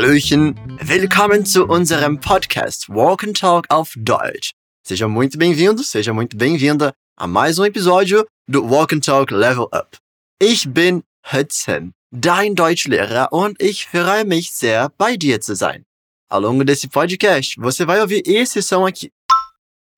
Hallöchen, willkommen zu unserem Podcast Walk and Talk auf Deutsch. Seja muito bem-vindo, seja muito bem-vinda a mais um episódio do Walk and Talk Level Up. Ich bin Hudson, dein Deutschlehrer und ich freue mich sehr, bei dir zu sein. Ao longo desse podcast, você vai ouvir esse som aqui.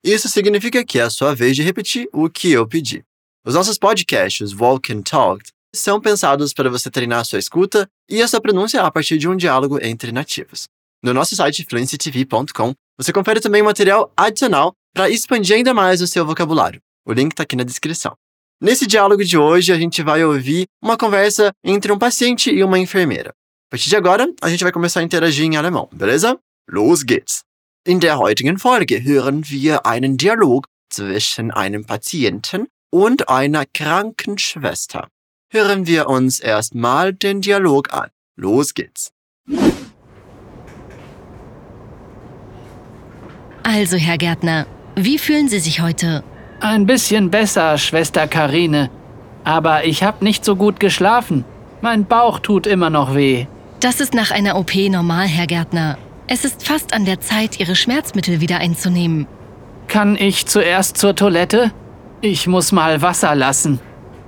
Isso significa que é a sua vez de repetir o que eu pedi. Os nossos podcasts Walk and Talk são pensados para você treinar sua escuta e a sua pronúncia a partir de um diálogo entre nativos. No nosso site fluencytv.com, você confere também material adicional para expandir ainda mais o seu vocabulário. O link está aqui na descrição. Nesse diálogo de hoje, a gente vai ouvir uma conversa entre um paciente e uma enfermeira. A partir de agora, a gente vai começar a interagir em alemão, beleza? Los geht's! In der heutigen Folge hören wir einen Dialog zwischen einem Patienten und einer Krankenschwester. Hören wir uns erstmal den Dialog an. Los geht's. Also, Herr Gärtner, wie fühlen Sie sich heute? Ein bisschen besser, Schwester Karine. Aber ich habe nicht so gut geschlafen. Mein Bauch tut immer noch weh. Das ist nach einer OP normal, Herr Gärtner. Es ist fast an der Zeit, Ihre Schmerzmittel wieder einzunehmen. Kann ich zuerst zur Toilette? Ich muss mal Wasser lassen.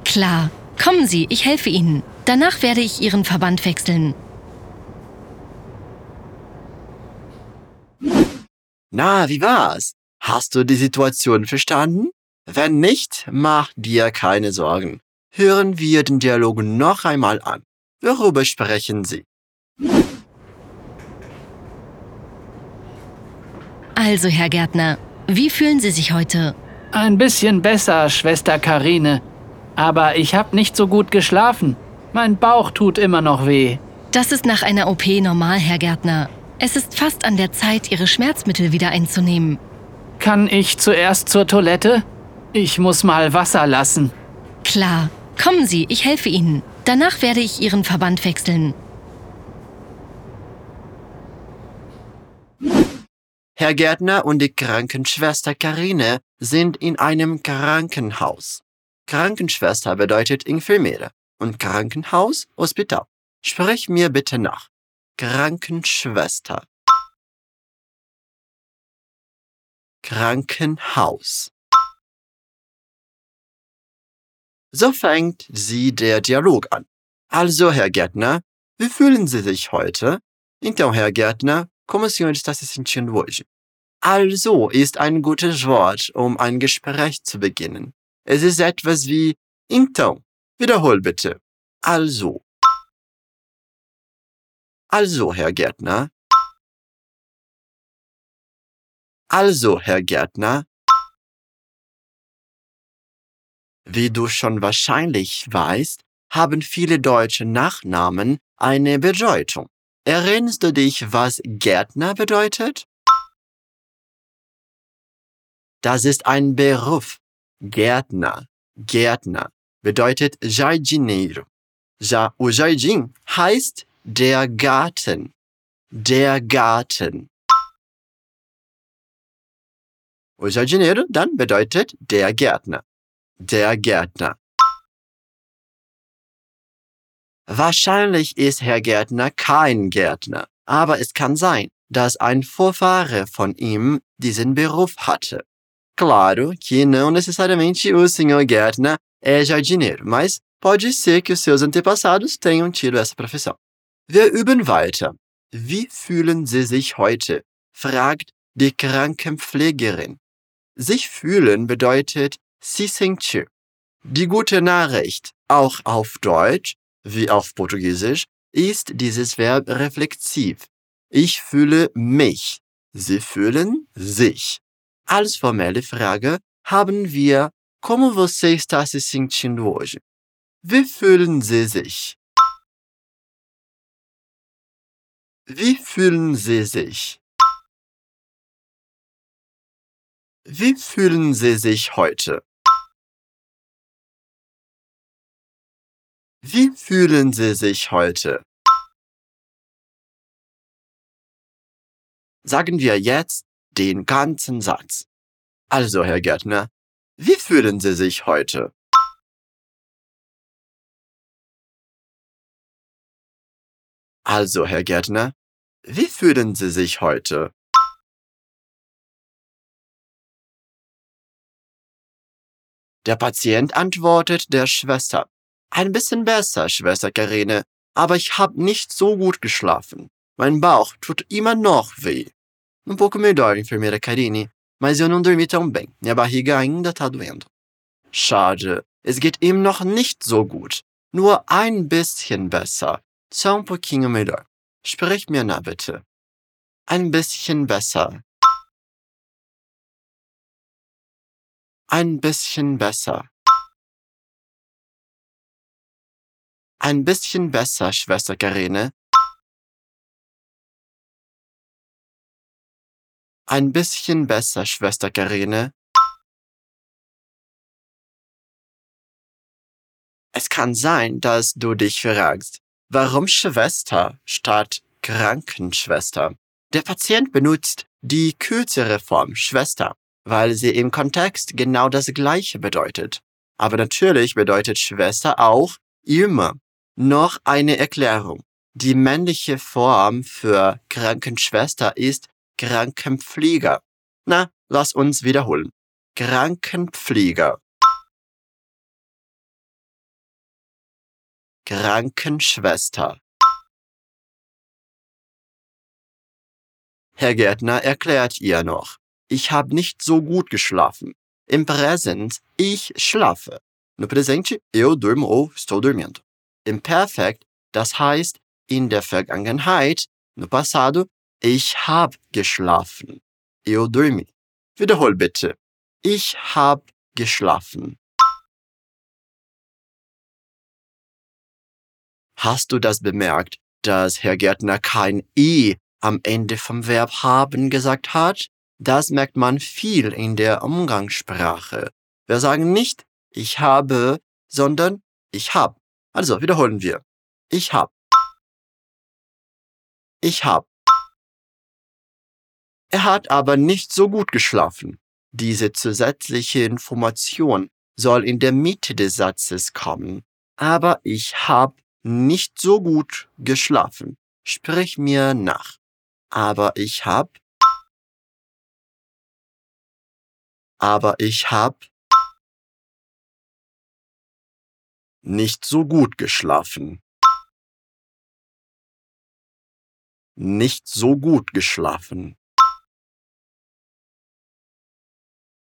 Klar. Kommen Sie, ich helfe Ihnen. Danach werde ich Ihren Verband wechseln. Na, wie war's? Hast du die Situation verstanden? Wenn nicht, mach dir keine Sorgen. Hören wir den Dialog noch einmal an. Worüber sprechen Sie? Also, Herr Gärtner, wie fühlen Sie sich heute? Ein bisschen besser, Schwester Karine. Aber ich habe nicht so gut geschlafen. Mein Bauch tut immer noch weh. Das ist nach einer OP normal, Herr Gärtner. Es ist fast an der Zeit, Ihre Schmerzmittel wieder einzunehmen. Kann ich zuerst zur Toilette? Ich muss mal Wasser lassen. Klar. Kommen Sie, ich helfe Ihnen. Danach werde ich Ihren Verband wechseln. Herr Gärtner und die Krankenschwester Karine sind in einem Krankenhaus. Krankenschwester bedeutet Enfermeira und Krankenhaus Hospital. Sprich mir bitte nach. Krankenschwester. Krankenhaus. So fängt sie der Dialog an. Also, Herr Gärtner, wie fühlen Sie sich heute? Então, Herr Gärtner, como o senhor está se sentindo hoje? Also ist ein gutes Wort, um ein Gespräch zu beginnen. Es ist etwas wie então. Wiederhol bitte. Also. Also, Herr Gärtner. Also, Herr Gärtner. Wie du schon wahrscheinlich weißt, haben viele deutsche Nachnamen eine Bedeutung. Erinnerst du dich, was Gärtner bedeutet? Das ist ein Beruf. Gärtner, Gärtner bedeutet jardineiro. Ja, o jardim heißt der Garten. Der Garten. O jardineiro dann bedeutet der Gärtner. Der Gärtner. Wahrscheinlich ist Herr Gärtner kein Gärtner, aber es kann sein, dass ein Vorfahre von ihm diesen Beruf hatte. Claro que não necessariamente o Sr. Gärtner é jardineiro, mas pode ser que os seus antepassados tenham tido essa profissão. Wir üben weiter. Wie fühlen Sie sich heute? fragt die Krankenpflegerin. Sich fühlen bedeutet se sentir. Die gute Nachricht, auch auf Deutsch wie auf Portugiesisch, ist dieses Verb reflexiv. Ich fühle mich. Sie fühlen sich. Als formelle Frage haben wir Como você está se sentindo hoje? Wie fühlen Sie sich? Wie fühlen Sie sich? Wie fühlen Sie sich heute? Wie fühlen Sie sich heute? Sagen wir jetzt den ganzen Satz. Also, Herr Gärtner, wie fühlen Sie sich heute? Also, Herr Gärtner, Wie fühlen Sie sich heute? Der Patient antwortet der Schwester. Ein bisschen besser, Schwester Karine, aber ich habe nicht so gut geschlafen. Mein Bauch tut immer noch weh. Um pouco melhor, enfermeira Karine, mas eu não dormi tão bem. Minha barriga ainda tá doendo. Schade, es geht ihm noch nicht so gut. Nur ein bisschen besser. Só um pouquinho melhor. Sprich mir nach, bitte. Ein bisschen besser. Ein bisschen besser. Ein bisschen besser, Schwester Karine. Ein bisschen besser, Schwester Karine. Es kann sein, dass du dich fragst, warum Schwester statt Krankenschwester? Der Patient benutzt die kürzere Form Schwester, weil sie im Kontext genau das gleiche bedeutet. Aber natürlich bedeutet Schwester auch immer. Noch eine Erklärung. Die männliche Form für Krankenschwester ist Krankenpfleger. Na, lass uns wiederholen. Krankenpfleger. Krankenschwester. Herr Gärtner erklärt ihr noch, ich habe nicht so gut geschlafen. Im Präsens, ich schlafe. No presente, eu durmo ou estou dormindo. Im Perfekt, das heißt in der Vergangenheit, no passado, ich hab geschlafen. Eu dormi. Wiederhol bitte. Ich hab geschlafen. Hast du das bemerkt, dass Herr Gärtner kein E am Ende vom Verb haben gesagt hat? Das merkt man viel in der Umgangssprache. Wir sagen nicht ich habe, sondern ich hab. Also wiederholen wir. Ich hab. Ich hab. Er hat aber nicht so gut geschlafen. Diese zusätzliche Information soll in der Mitte des Satzes kommen. Aber ich hab nicht so gut geschlafen. Sprich mir nach. Aber ich hab. Aber ich hab nicht so gut geschlafen. Nicht so gut geschlafen.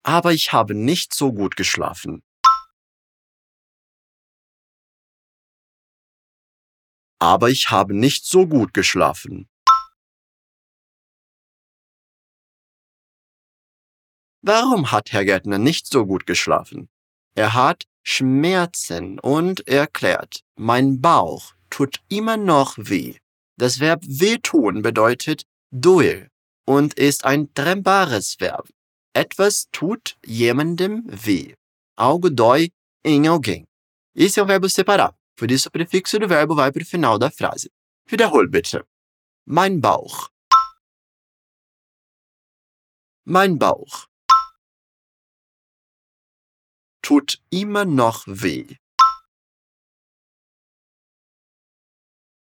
Aber ich habe nicht so gut geschlafen. Aber ich habe nicht so gut geschlafen. Warum hat Herr Gärtner nicht so gut geschlafen? Er hat Schmerzen und erklärt, mein Bauch tut immer noch weh. Das Verb wehtun bedeutet doer und ist ein trennbares Verb. Etwas tut jemandem weh. Algo dói em alguém. Esse é um verbo separar, por isso o prefixo do verbo vai para o final da frase. Wiederhol bitte. Mein Bauch. Mein Bauch. Tut immer noch weh.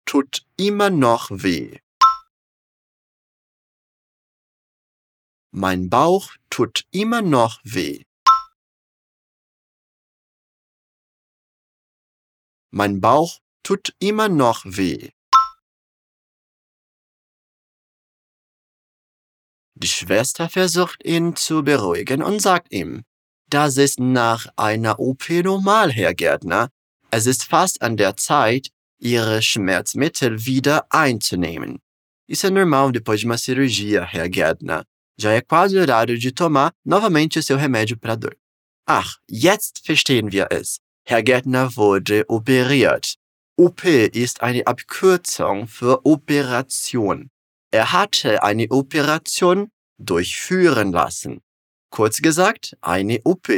Tut immer noch weh. Mein Bauch tut immer noch weh. Mein Bauch tut immer noch weh. Die Schwester versucht ihn zu beruhigen und sagt ihm, das ist nach einer OP normal, Herr Gärtner. Es ist fast an der Zeit, Ihre Schmerzmittel wieder einzunehmen. Isso é normal depois de uma cirurgia, Herr Gärtner. Já é quase horário de tomar novamente o seu remédio para dor. Ach, jetzt verstehen wir es. Herr Gärtner wurde operiert. OP ist eine Abkürzung für Operation. Er hatte eine Operation durchführen lassen. Kurz gesagt, eine OP.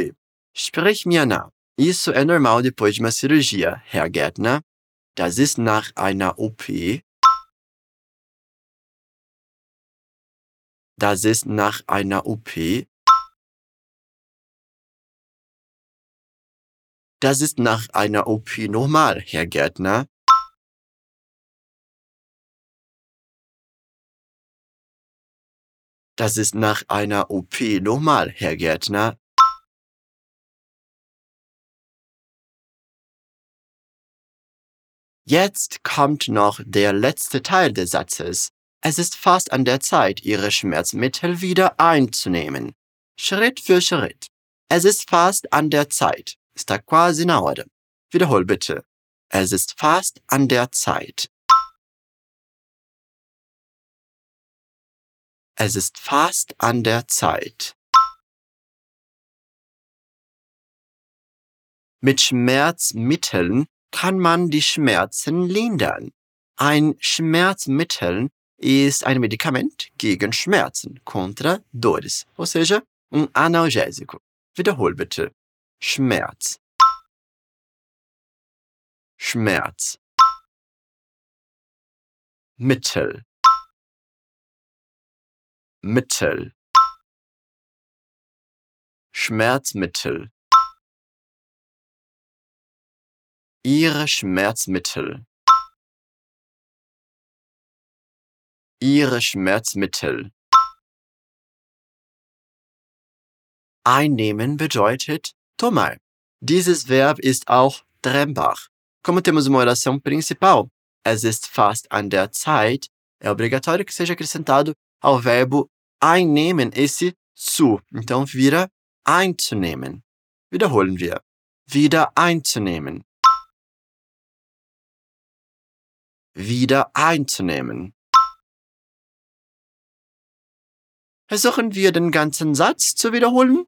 Sprich mir nach. Isso é normal depois de uma cirurgia, Herr Gärtner. Das ist nach einer OP Das ist nach einer OP. Das ist nach einer OP normal, Herr Gärtner. Das ist nach einer OP normal, Herr Gärtner. Jetzt kommt noch der letzte Teil des Satzes. Es ist fast an der Zeit, Ihre Schmerzmittel wieder einzunehmen. Schritt für Schritt. Es ist fast an der Zeit. Está quase na hora. Wiederhol bitte. Es ist fast an der Zeit. Es ist fast an der Zeit. Mit Schmerzmitteln kann man die Schmerzen lindern. Ein Schmerzmittel ist ein Medikament gegen Schmerzen, contra dores, ou seja, um analgésico. Wiederhol bitte. Schmerz. Schmerz. Mittel. Mittel. Schmerzmittel. Ihre Schmerzmittel. Ihre Schmerzmittel. Einnehmen bedeutet tomar. Dieses Verb ist auch trembar. Como temos uma oração principal, es ist fast an der Zeit, é obrigatório que seja acrescentado ao verbo einnehmen esse zu. Então vira einzunehmen. Wiederholen wir. Wieder einzunehmen. Wieder einzunehmen. Versuchen wir den ganzen Satz zu wiederholen.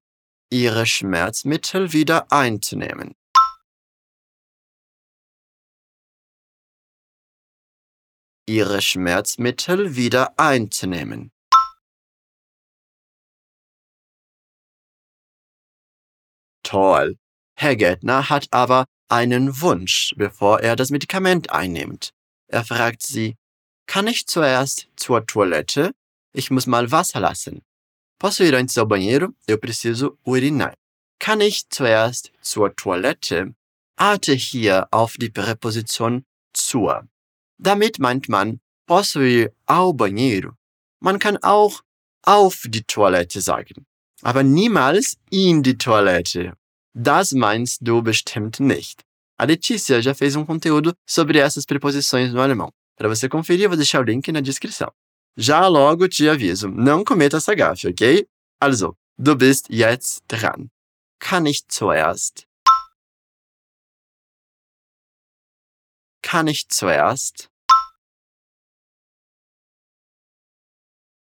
Ihre Schmerzmittel wieder einzunehmen. Ihre Schmerzmittel wieder einzunehmen. Toll. Herr Gärtner hat aber einen Wunsch, bevor er das Medikament einnimmt. Er fragt sie, kann ich zuerst zur Toilette? Ich muss mal Wasser lassen. Posso ir antes ao banheiro? Eu preciso urinar. Kann ich zuerst zur Toilette? Achte hier auf die Präposition zur. Damit meint man, posso ir ao banheiro? Man kann auch auf die Toilette sagen, aber niemals in die Toilette. Das meinst du bestimmt nicht. A Letícia já fez um conteúdo sobre essas preposições no alemão. Para você conferir, eu vou deixar o link na descrição. Já logo te aviso, não cometa essa gafe, ok? Also, du bist jetzt dran. Kann ich zuerst? Kann ich zuerst?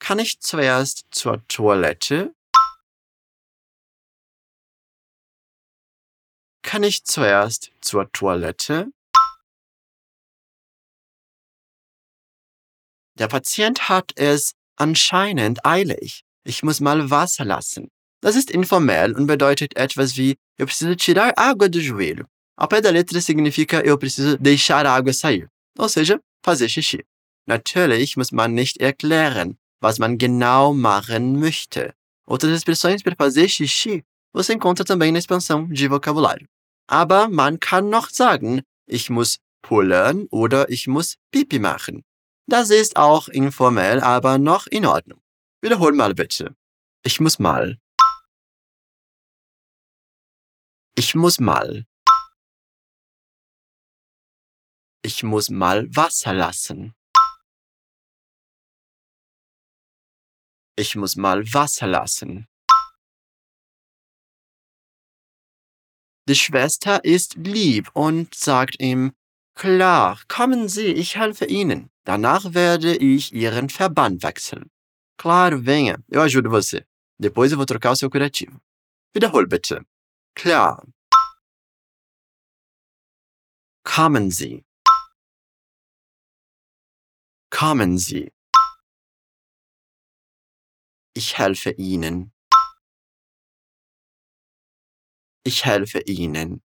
Kann ich zuerst zur Toilette? Kann ich zuerst zur Toilette? Der Patient hat es anscheinend eilig. Ich muss mal Wasser lassen. Das ist informell und bedeutet etwas wie eu preciso tirar água do joelho. Ao pé da letra significa eu preciso deixar a água sair, ou seja, fazer xixi. Natürlich muss man nicht erklären, was man genau machen möchte. Outras expressões para fazer xixi você encontra também na expansão de vocabulário. Aber man kann noch sagen, ich muss pullern oder ich muss Pipi machen. Das ist auch informell, aber noch in Ordnung. Wiederhol mal bitte. Ich muss mal. Ich muss mal. Ich muss mal Wasser lassen. Ich muss mal Wasser lassen. Die Schwester ist lieb und sagt ihm, klar, kommen Sie, ich helfe Ihnen. Danach werde ich Ihren Verband wechseln. Claro, venha, eu ajudo você. Depois eu vou trocar o seu curativo. Wiederhol bitte. Klar. Kommen Sie. Kommen Sie. Ich helfe Ihnen. Ich helfe Ihnen.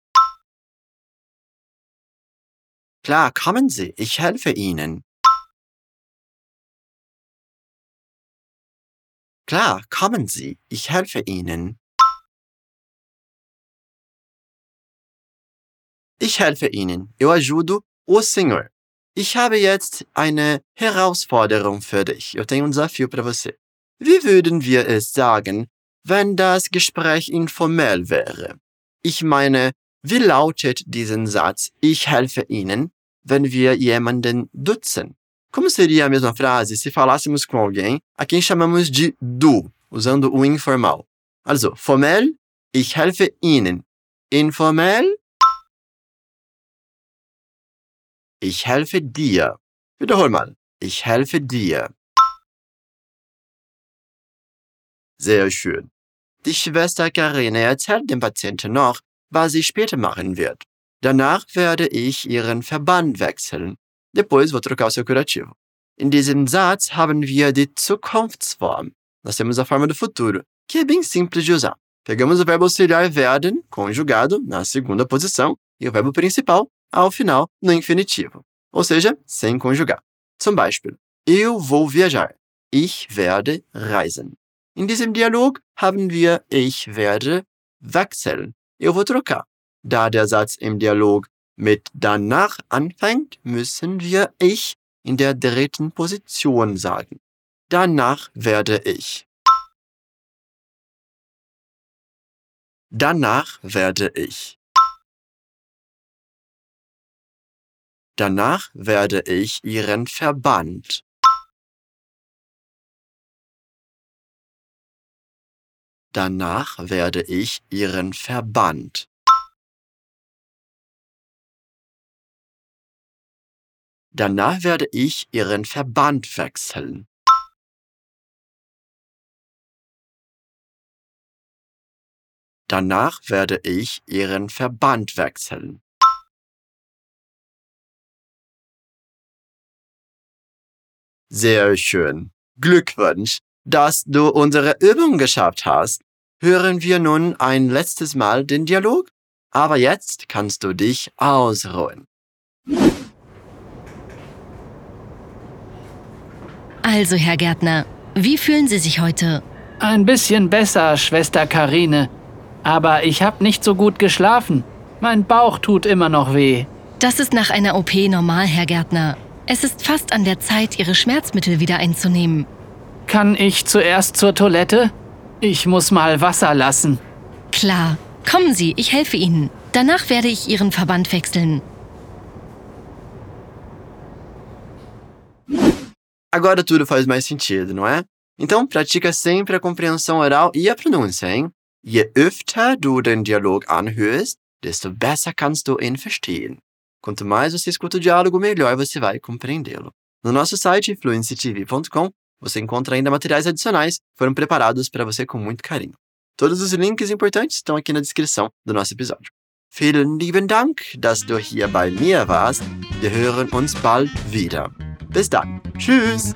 Klar, kommen Sie, ich helfe Ihnen. Klar, kommen Sie, ich helfe Ihnen. Ich helfe Ihnen, eu ajudo o senhor. Ich habe jetzt eine Herausforderung für dich. Eu tenho um desafio para você. Wie würden wir es sagen, wenn das Gespräch informell wäre? Ich meine, wie lautet diesen Satz, ich helfe Ihnen, wenn wir jemanden duzen? Como seria a mesma frase se falássemos com alguém a quem chamamos de du, usando o informal? Also, formell, ich helfe Ihnen. Informell, ich helfe dir. Wiederhol mal. Ich helfe dir. Sehr schön. Die Schwester Karine erzählt dem Patienten noch, was sie später machen wird. Danach werde ich ihren Verband wechseln. Depois vou trocar o seu curativo. In diesem Satz haben wir die Zukunftsform. Nós temos a forma do futuro, que é bem simples de usar. Pegamos o verbo auxiliar werden, conjugado, na segunda posição, e o verbo principal, ao final, no infinitivo. Ou seja, sem conjugar. Zum Beispiel, eu vou viajar. Ich werde reisen. In diesem Dialog haben wir ich werde wechseln. Eu vou trocar. Da der Satz im Dialog mit danach anfängt, müssen wir ich in der dritten Position sagen. Danach werde ich. Danach werde ich. Danach werde ich ihren Verband. Danach werde ich ihren Verband. Danach werde ich ihren Verband wechseln. Danach werde ich ihren Verband wechseln. Sehr schön. Glückwunsch, dass du unsere Übung geschafft hast. Hören wir nun ein letztes Mal den Dialog? Aber jetzt kannst du dich ausruhen. Also, Herr Gärtner, wie fühlen Sie sich heute? Ein bisschen besser, Schwester Karine. Aber ich habe nicht so gut geschlafen. Mein Bauch tut immer noch weh. Das ist nach einer OP normal, Herr Gärtner. Es ist fast an der Zeit, Ihre Schmerzmittel wieder einzunehmen. Kann ich zuerst zur Toilette? Ich muss mal Wasser lassen. Klar. Kommen Sie, ich helfe Ihnen. Danach werde ich Ihren Verband wechseln. Agora tudo faz mais sentido, não é? Então, pratica sempre a compreensão oral e a pronúncia, hein? Je öfter du den Dialog anhörst, desto besser kannst du ihn verstehen. Quanto mais você escuta o diálogo, melhor você vai compreendê-lo. No nosso site, fluencytv.com, você encontra ainda materiais adicionais que foram preparados para você com muito carinho. Todos os links importantes estão aqui na descrição do nosso episódio. Vielen lieben Dank, dass du hier bei mir warst. Wir hören uns bald wieder. Bis dann. Tschüss.